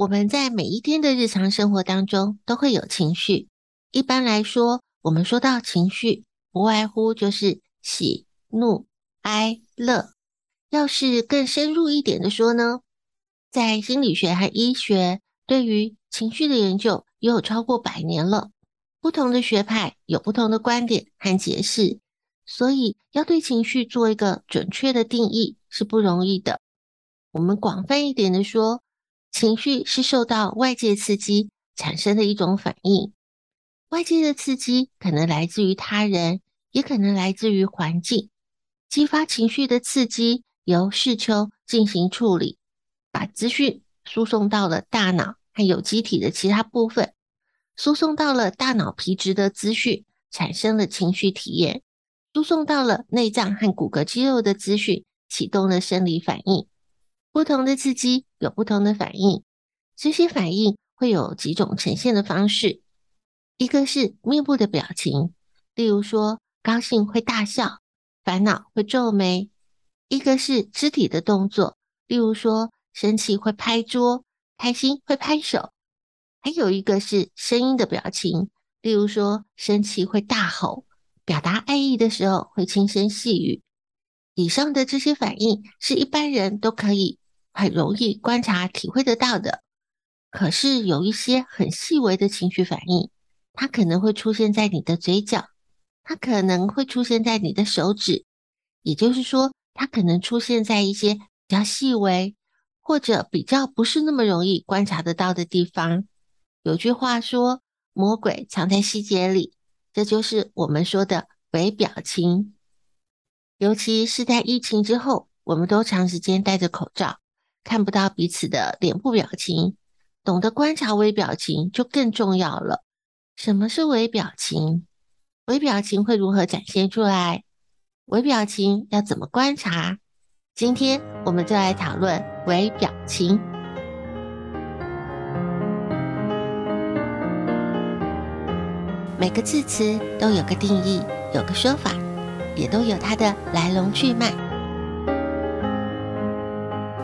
我们在每一天的日常生活当中都会有情绪。一般来说，我们说到情绪，不外乎就是喜、怒、哀、乐。要是更深入一点的说呢，在心理学和医学对于情绪的研究也有超过百年了。不同的学派有不同的观点和解释。所以，要对情绪做一个准确的定义是不容易的。我们广泛一点的说，情绪是受到外界刺激产生的一种反应。外界的刺激可能来自于他人，也可能来自于环境。激发情绪的刺激由视丘进行处理，把资讯输送到了大脑和有机体的其他部分，输送到了大脑皮质的资讯，产生了情绪体验。输送到了内脏和骨骼肌肉的资讯，启动了生理反应。不同的刺激有不同的反应，这些反应会有几种呈现的方式。一个是面部的表情，例如说高兴会大笑，烦恼会皱眉；一个是肢体的动作，例如说生气会拍桌，开心会拍手；还有一个是声音的表情，例如说生气会大吼。表达爱意的时候会轻声细语。以上的这些反应是一般人都可以很容易观察、体会得到的。可是有一些很细微的情绪反应，它可能会出现在你的嘴角，它可能会出现在你的手指，也就是说，它可能出现在一些比较细微或者比较不是那么容易观察得到的地方。有句话说：“魔鬼藏在细节里。”这就是我们说的微表情，尤其是在疫情之后，我们都长时间戴着口罩，看不到彼此的脸部表情，懂得观察微表情就更重要了。什么是微表情？微表情会如何展现出来？微表情要怎么观察？今天我们就来讨论微表情。每个字词都有个定义，有个说法，也都有它的来龙去脉。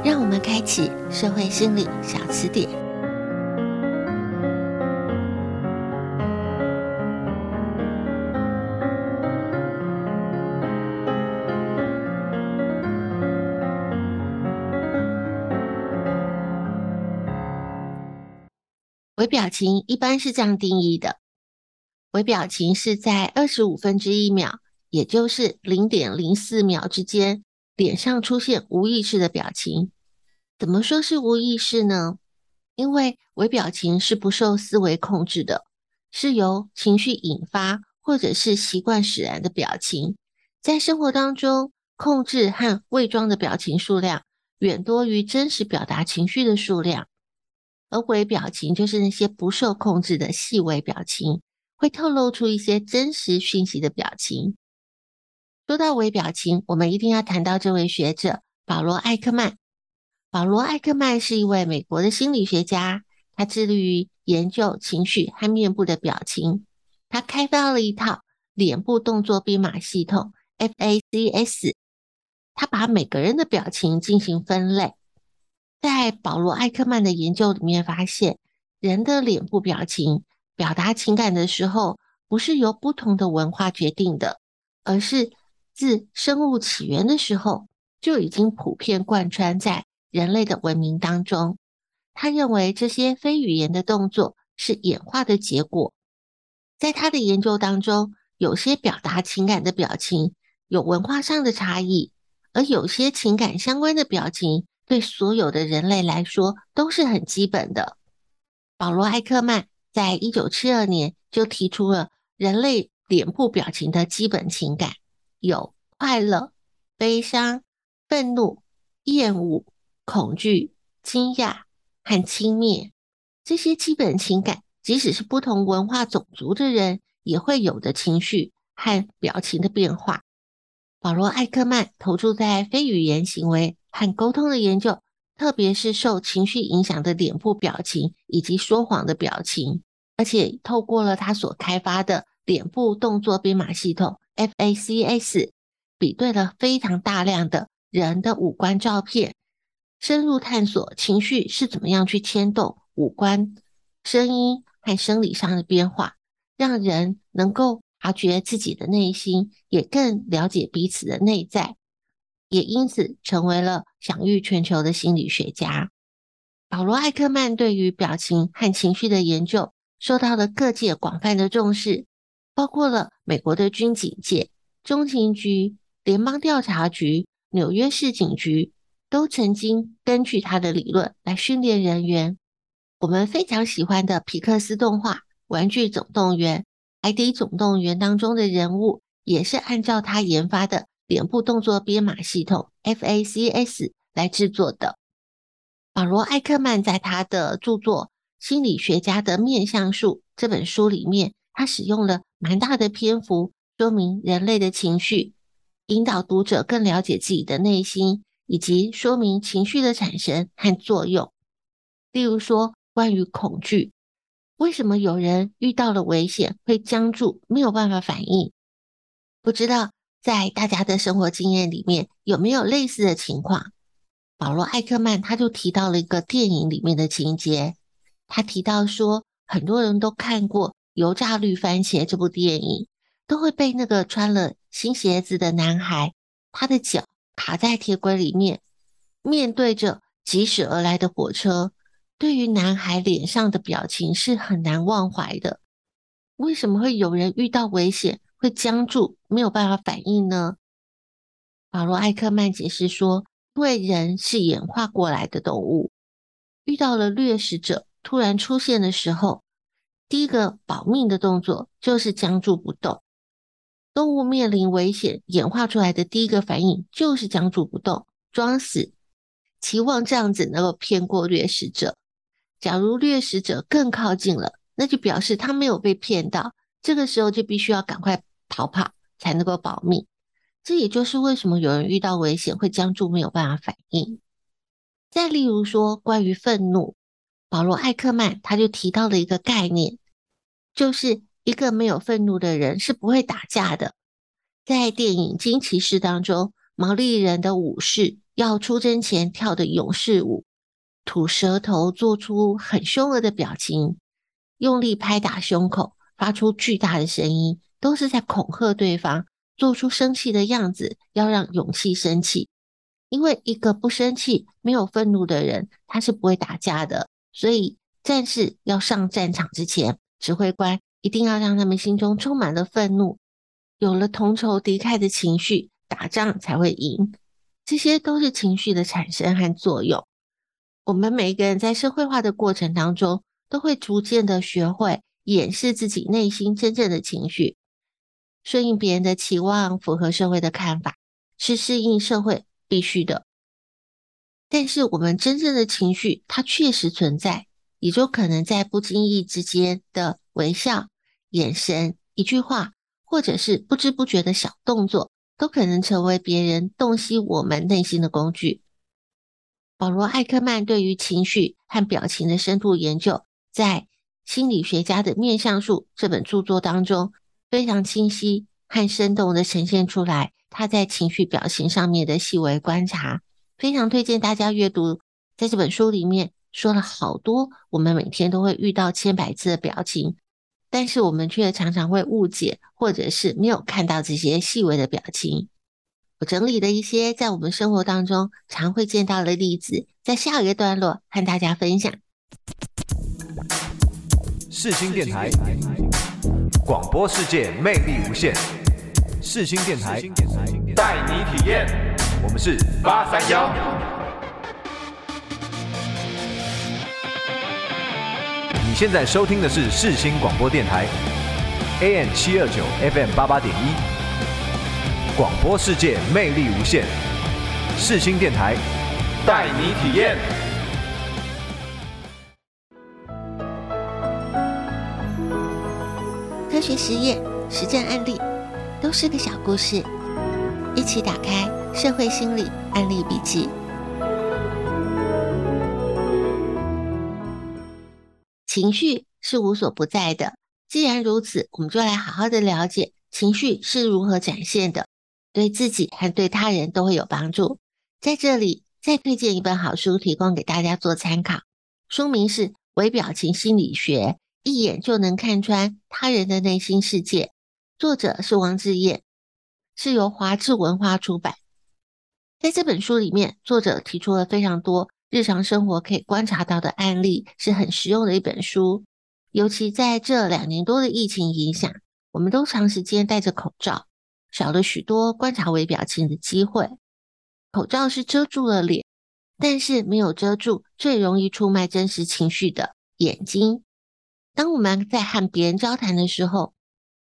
让我们开启社会心理小词典。微表情一般是这样定义的。微表情是在二十五分之一秒，也就是零点零四秒之间，脸上出现无意识的表情。怎么说是无意识呢？因为微表情是不受思维控制的，是由情绪引发或者是习惯使然的表情。在生活当中，控制和伪装的表情数量远多于真实表达情绪的数量，而微表情就是那些不受控制的细微表情。会透露出一些真实讯息的表情。说到微表情，我们一定要谈到这位学者保罗·艾克曼。保罗·艾克曼是一位美国的心理学家，他致力于研究情绪和面部的表情。他开发了一套脸部动作编码系统 FACS，他把每个人的表情进行分类。在保罗·艾克曼的研究里面发现，人的脸部表情表达情感的时候，不是由不同的文化决定的，而是自生物起源的时候就已经普遍贯穿在人类的文明当中。他认为这些非语言的动作是演化的结果。在他的研究当中，有些表达情感的表情有文化上的差异，而有些情感相关的表情对所有的人类来说都是很基本的。保罗·艾克曼在一九七二年就提出了。人类脸部表情的基本情感有快乐、悲伤、愤怒、厌恶、恐惧、惊讶和轻蔑。这些基本情感，即使是不同文化种族的人也会有的情绪和表情的变化。保罗·艾克曼投注在非语言行为和沟通的研究，特别是受情绪影响的脸部表情以及说谎的表情。而且透过了他所开发的脸部动作编码系统 FACS，比对了非常大量的人的五官照片，深入探索情绪是怎么样去牵动五官、声音和生理上的变化，让人能够察觉自己的内心，也更了解彼此的内在，也因此成为了享誉全球的心理学家。保罗·艾克曼对于表情和情绪的研究。受到了各界广泛的重视，包括了美国的军警界、中情局、联邦调查局、纽约市警局，都曾经根据他的理论来训练人员。我们非常喜欢的皮克斯动画《玩具总动员》《海底总动员》当中的人物，也是按照他研发的脸部动作编码系统 FACS 来制作的。保罗·艾克曼在他的著作。心理学家的面相术这本书里面，他使用了蛮大的篇幅说明人类的情绪，引导读者更了解自己的内心，以及说明情绪的产生和作用。例如说，关于恐惧，为什么有人遇到了危险会僵住，没有办法反应？不知道在大家的生活经验里面有没有类似的情况？保罗·艾克曼他就提到了一个电影里面的情节。他提到说，很多人都看过《油炸绿番茄》这部电影，都会被那个穿了新鞋子的男孩，他的脚卡在铁轨里面，面对着疾驶而来的火车，对于男孩脸上的表情是很难忘怀的。为什么会有人遇到危险会僵住，没有办法反应呢？保罗·艾克曼解释说，因为人是演化过来的动物，遇到了掠食者。突然出现的时候，第一个保命的动作就是僵住不动。动物面临危险，演化出来的第一个反应就是僵住不动，装死，期望这样子能够骗过掠食者。假如掠食者更靠近了，那就表示他没有被骗到，这个时候就必须要赶快逃跑才能够保命。这也就是为什么有人遇到危险会僵住，没有办法反应。再例如说，关于愤怒。保罗·艾克曼他就提到了一个概念，就是一个没有愤怒的人是不会打架的。在电影《惊奇士》当中，毛利人的武士要出征前跳的勇士舞，吐舌头，做出很凶恶的表情，用力拍打胸口，发出巨大的声音，都是在恐吓对方，做出生气的样子，要让勇气生气。因为一个不生气、没有愤怒的人，他是不会打架的。所以，战士要上战场之前，指挥官一定要让他们心中充满了愤怒，有了同仇敌忾的情绪，打仗才会赢。这些都是情绪的产生和作用。我们每一个人在社会化的过程当中，都会逐渐的学会掩饰自己内心真正的情绪，顺应别人的期望，符合社会的看法，是适应社会必须的。但是我们真正的情绪，它确实存在，也就可能在不经意之间的微笑、眼神、一句话，或者是不知不觉的小动作，都可能成为别人洞悉我们内心的工具。保罗·艾克曼对于情绪和表情的深度研究，在心理学家的面相术这本著作当中，非常清晰和生动的呈现出来他在情绪表情上面的细微观察，非常推荐大家阅读。在这本书里面说了好多我们每天都会遇到千百次的表情，但是我们却常常会误解，或者是没有看到这些细微的表情。我整理了一些在我们生活当中常会见到的例子，在下一个段落和大家分享。世新电台，广播世界魅力无限。世新电台，带你体验。我们是八三夭。现在收听的是世新广播电台，AM 七二九，FM 八八点一。广播世界魅力无限。世新电台，带你体验。科学实验、实战案例，都是个小故事。一起打开《社会心理案例笔记》。情绪是无所不在的。既然如此，我们就来好好的了解情绪是如何展现的，对自己和对他人都会有帮助。在这里，再推荐一本好书，提供给大家做参考。书名是《微表情心理学》。一眼就能看穿他人的内心世界，作者是王志燕，是由华智文化出版。在这本书里面，作者提出了非常多日常生活可以观察到的案例，是很实用的一本书。尤其在这两年多的疫情影响，我们都长时间戴着口罩，少了许多观察微表情的机会。口罩是遮住了脸，但是没有遮住最容易出卖真实情绪的眼睛。当我们在和别人交谈的时候，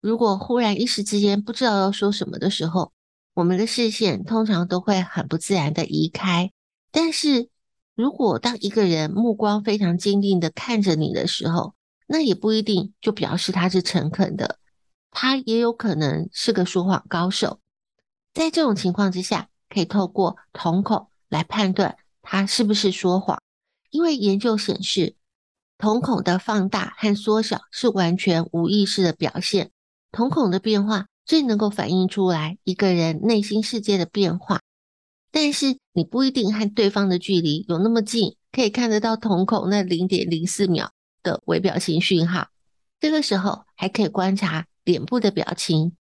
如果忽然一时之间不知道要说什么的时候，我们的视线通常都会很不自然的移开。但是如果当一个人目光非常坚定的看着你的时候，那也不一定就表示他是诚恳的，他也有可能是个说谎高手。在这种情况之下，可以透过瞳孔来判断他是不是说谎，因为研究显示。瞳孔的放大和缩小是完全无意识的表现。瞳孔的变化最能够反映出来一个人内心世界的变化。但是你不一定和对方的距离有那么近，可以看得到瞳孔那零点零四秒的微表情讯号。这个时候还可以观察脸部的表情，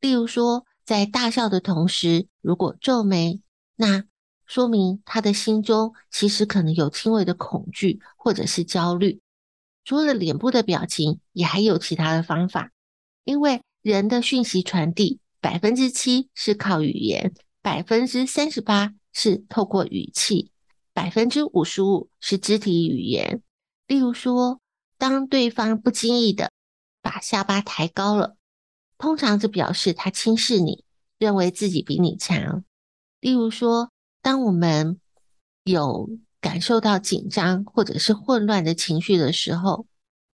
例如说在大笑的同时，如果皱眉，那说明他的心中其实可能有轻微的恐惧或者是焦虑。除了脸部的表情，也还有其他的方法。因为人的讯息传递，百分之七是靠语言，百分之三十八是透过语气，百分之五十五是肢体语言。例如说，当对方不经意的把下巴抬高了，通常这表示他轻视你，认为自己比你强。例如说，当我们有感受到紧张或者是混乱的情绪的时候，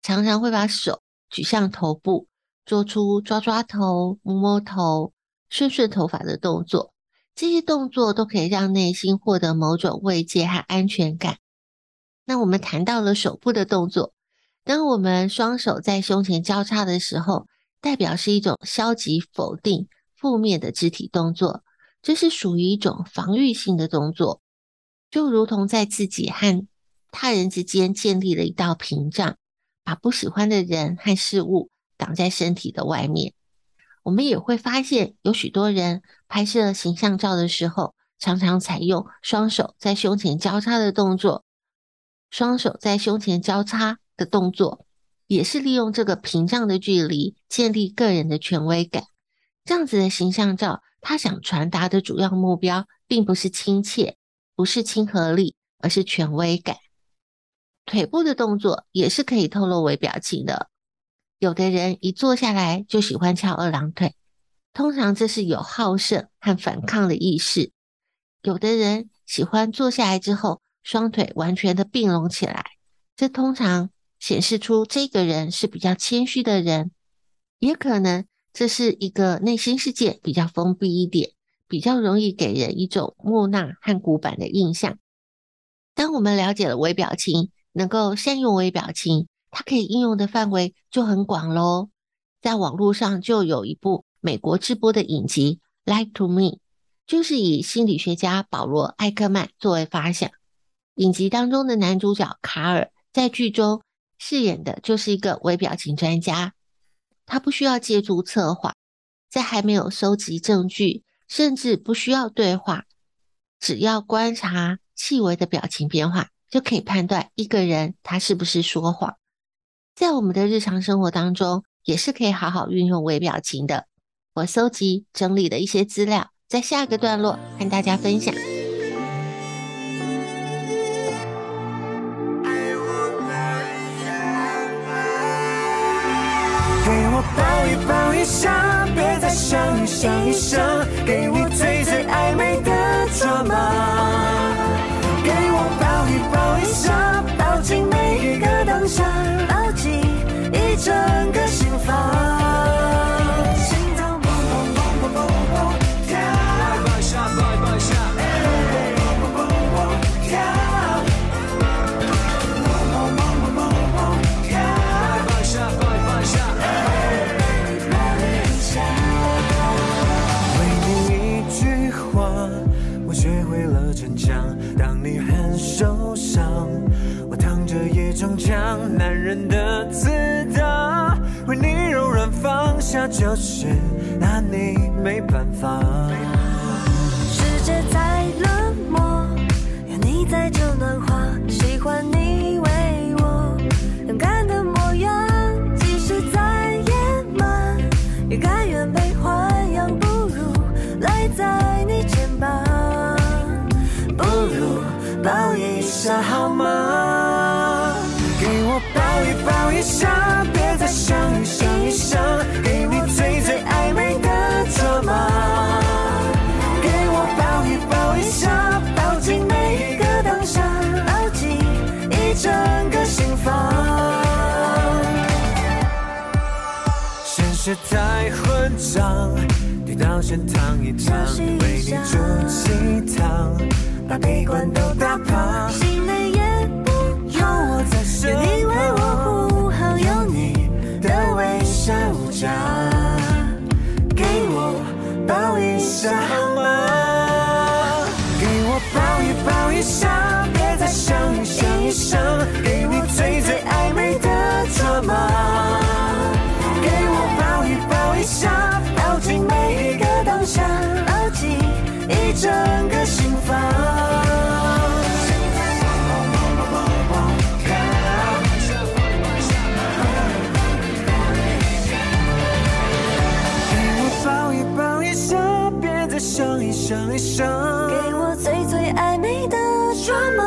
常常会把手举向头部，做出抓抓头、摸摸头、顺顺头发的动作。这些动作都可以让内心获得某种慰藉和安全感。那我们谈到了手部的动作，当我们双手在胸前交叉的时候，代表是一种消极、否定、负面的肢体动作，这是属于一种防御性的动作。就如同在自己和他人之间建立了一道屏障，把不喜欢的人和事物挡在身体的外面。我们也会发现，有许多人拍摄形象照的时候，常常采用双手在胸前交叉的动作。双手在胸前交叉的动作，也是利用这个屏障的距离，建立个人的权威感。这样子的形象照，他想传达的主要目标，并不是亲切。不是亲和力，而是权威感。腿部的动作也是可以透露微表情的。有的人一坐下来就喜欢翘二郎腿，通常这是有好胜和反抗的意识。有的人喜欢坐下来之后双腿完全的并拢起来，这通常显示出这个人是比较谦虚的人。也可能这是一个内心世界比较封闭一点。比较容易给人一种木讷和古板的印象。当我们了解了微表情，能够善用微表情，它可以应用的范围就很广喽。在网络上就有一部美国直播的影集《Lie to Me》，就是以心理学家保罗·艾克曼作为发想。影集当中的男主角卡尔在剧中饰演的就是一个微表情专家，他不需要借助策划，在还没有收集证据，甚至不需要对话，只要观察细微的表情变化，就可以判断一个人他是不是说谎。在我们的日常生活当中，也是可以好好运用微表情的。我搜集整理的一些资料，在下个段落和大家分享。给我抱一抱一下，别再想一想一想，给我最最暧昧的抓马。给我抱一抱一下，抱紧每一个当下，抱紧一整个男人的自大，为你柔软放下，就是拿你没办法。世界再冷漠，有你在就暖和。喜欢你为我勇敢的模样，即使再野蛮，也甘愿被豢养。不如赖在你肩膀，不如抱一下好吗？太混账，跌倒先躺一躺，为你煮鸡汤，把悲观都打趴。心里也不用我在想，有你为我护航，有你的微笑无价。给我抱一下好吗？给我抱一抱一下，别再想一想一想，给你最最。二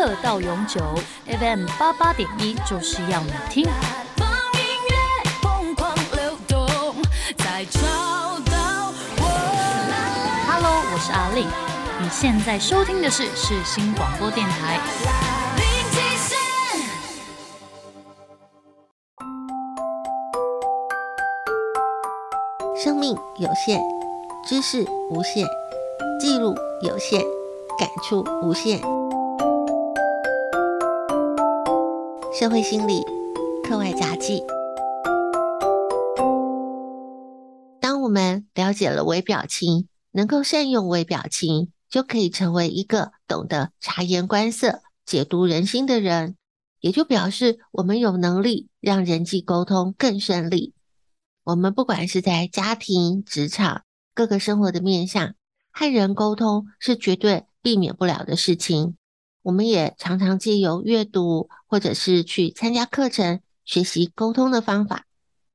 欢乐到永久，FM 八八点一就是要你听。Hello，我是阿丽，你现在收听的是世新广播电台。生命有限，知识无限，记录有限，感触无限。社会心理课外杂记。当我们了解了微表情，能够善用微表情，就可以成为一个懂得察言观色、解读人心的人，也就表示我们有能力让人际沟通更顺利。我们不管是在家庭、职场各个生活的面向，和人沟通是绝对避免不了的事情。我们也常常借由阅读或者是去参加课程，学习沟通的方法。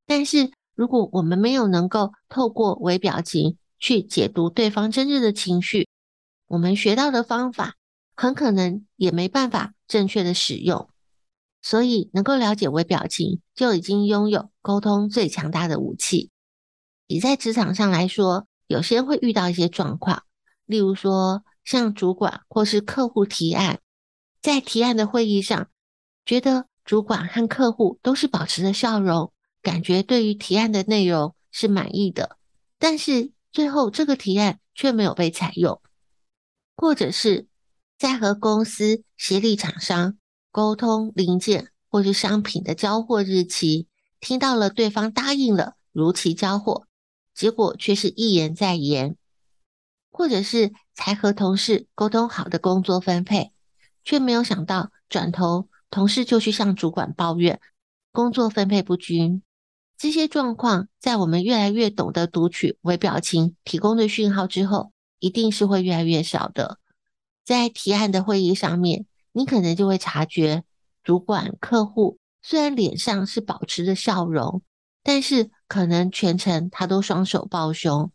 但是，如果我们没有能够透过微表情去解读对方真正的情绪，我们学到的方法很可能也没办法正确的使用。所以，能够了解微表情，就已经拥有沟通最强大的武器。以在职场上来说，有些人会遇到一些状况，例如说，向主管或是客户提案，在提案的会议上，觉得主管和客户都是保持着笑容，感觉对于提案的内容是满意的，但是最后这个提案却没有被采用，或者是在和公司协力厂商沟通零件或是商品的交货日期，听到了对方答应了如期交货。结果却是一延再延，或者是才和同事沟通好的工作分配，却没有想到转头同事就去向主管抱怨工作分配不均。这些状况在我们越来越懂得读取微表情提供的讯号之后，一定是会越来越少的。在提案的会议上面，你可能就会察觉，主管、客户虽然脸上是保持着笑容。但是可能全程他都双手抱胸，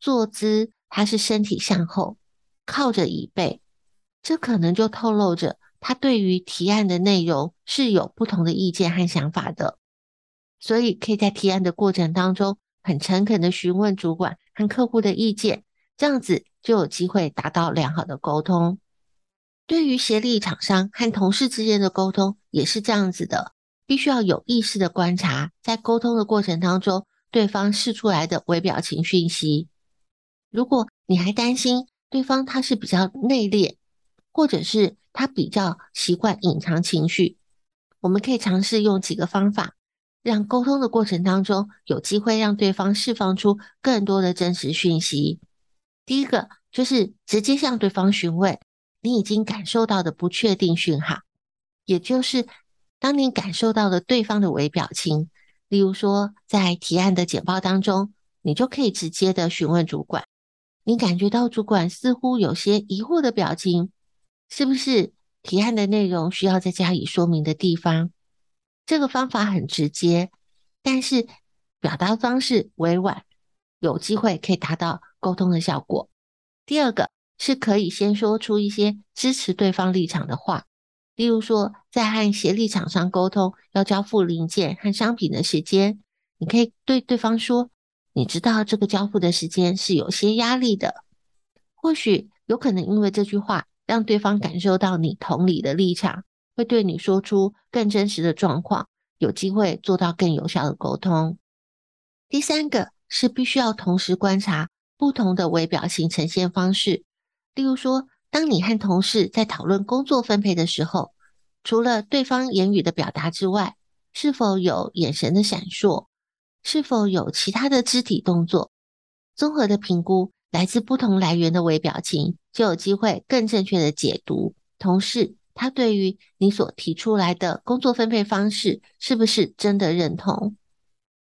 坐姿他是身体向后，靠着椅背，这可能就透露着他对于提案的内容是有不同的意见和想法的。所以可以在提案的过程当中，很诚恳的询问主管和客户的意见，这样子就有机会达到良好的沟通。对于协力厂商和同事之间的沟通也是这样子的。必须要有意识的观察，在沟通的过程当中，对方释出来的微表情讯息。如果你还担心对方他是比较内敛，或者是他比较习惯隐藏情绪，我们可以尝试用几个方法，让沟通的过程当中有机会让对方释放出更多的真实讯息。第一个就是直接向对方询问你已经感受到的不确定讯号，也就是。当你感受到了对方的微表情，例如说在提案的简报当中，你就可以直接的询问主管，你感觉到主管似乎有些疑惑的表情，是不是提案的内容需要再加以说明的地方？这个方法很直接，但是表达方式委婉，有机会可以达到沟通的效果。第二个是可以先说出一些支持对方立场的话。例如说，在和协力厂商沟通要交付零件和商品的时间，你可以对对方说：“你知道这个交付的时间是有些压力的。”或许有可能因为这句话，让对方感受到你同理的立场，会对你说出更真实的状况，有机会做到更有效的沟通。第三个是必须要同时观察不同的微表情呈现方式，例如说。当你和同事在讨论工作分配的时候，除了对方言语的表达之外，是否有眼神的闪烁？是否有其他的肢体动作？综合的评估来自不同来源的微表情，就有机会更正确的解读同事他对于你所提出来的工作分配方式是不是真的认同。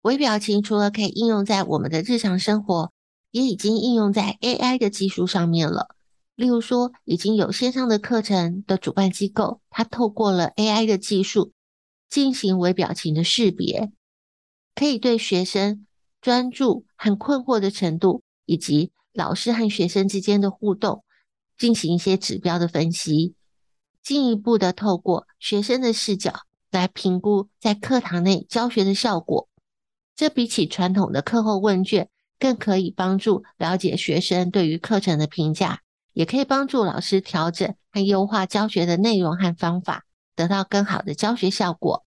微表情除了可以应用在我们的日常生活，也已经应用在 AI 的技术上面了。例如说，已经有线上的课程的主办机构，它透过了 AI 的技术进行微表情的识别，可以对学生专注和困惑的程度，以及老师和学生之间的互动进行一些指标的分析，进一步的透过学生的视角来评估在课堂内教学的效果。这比起传统的课后问卷，更可以帮助了解学生对于课程的评价。也可以帮助老师调整和优化教学的内容和方法，得到更好的教学效果。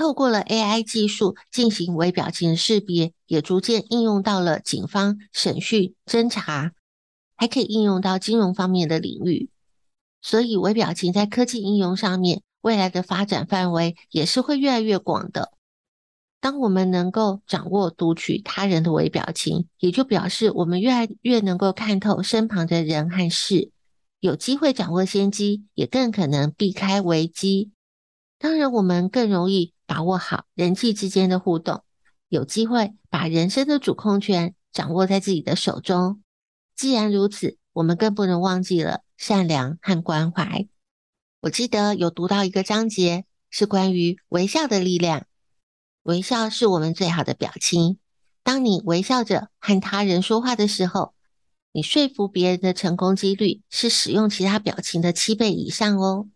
透过了 AI 技术进行微表情识别，也逐渐应用到了警方审讯、侦查，还可以应用到金融方面的领域。所以，微表情在科技应用上面，未来的发展范围也是会越来越广的。当我们能够掌握读取他人的微表情，也就表示我们越来越能够看透身旁的人和事，有机会掌握先机，也更可能避开危机。当然，我们更容易把握好人际之间的互动，有机会把人生的主控权掌握在自己的手中。既然如此，我们更不能忘记了善良和关怀。我记得有读到一个章节，是关于微笑的力量。微笑是我们最好的表情。当你微笑着和他人说话的时候，你说服别人的成功几率是使用其他表情的七倍以上哦。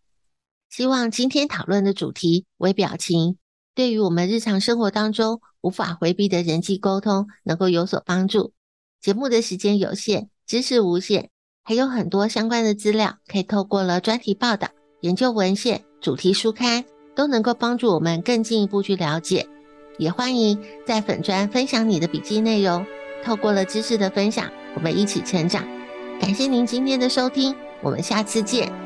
希望今天讨论的主题微表情，对于我们日常生活当中无法回避的人际沟通能够有所帮助。节目的时间有限，知识无限，还有很多相关的资料可以透过了专题报道、研究文献、主题书刊，都能够帮助我们更进一步去了解。也欢迎在粉专分享你的笔记内容，透过了知识的分享。我们一起成长，感谢您今天的收听，我们下次见。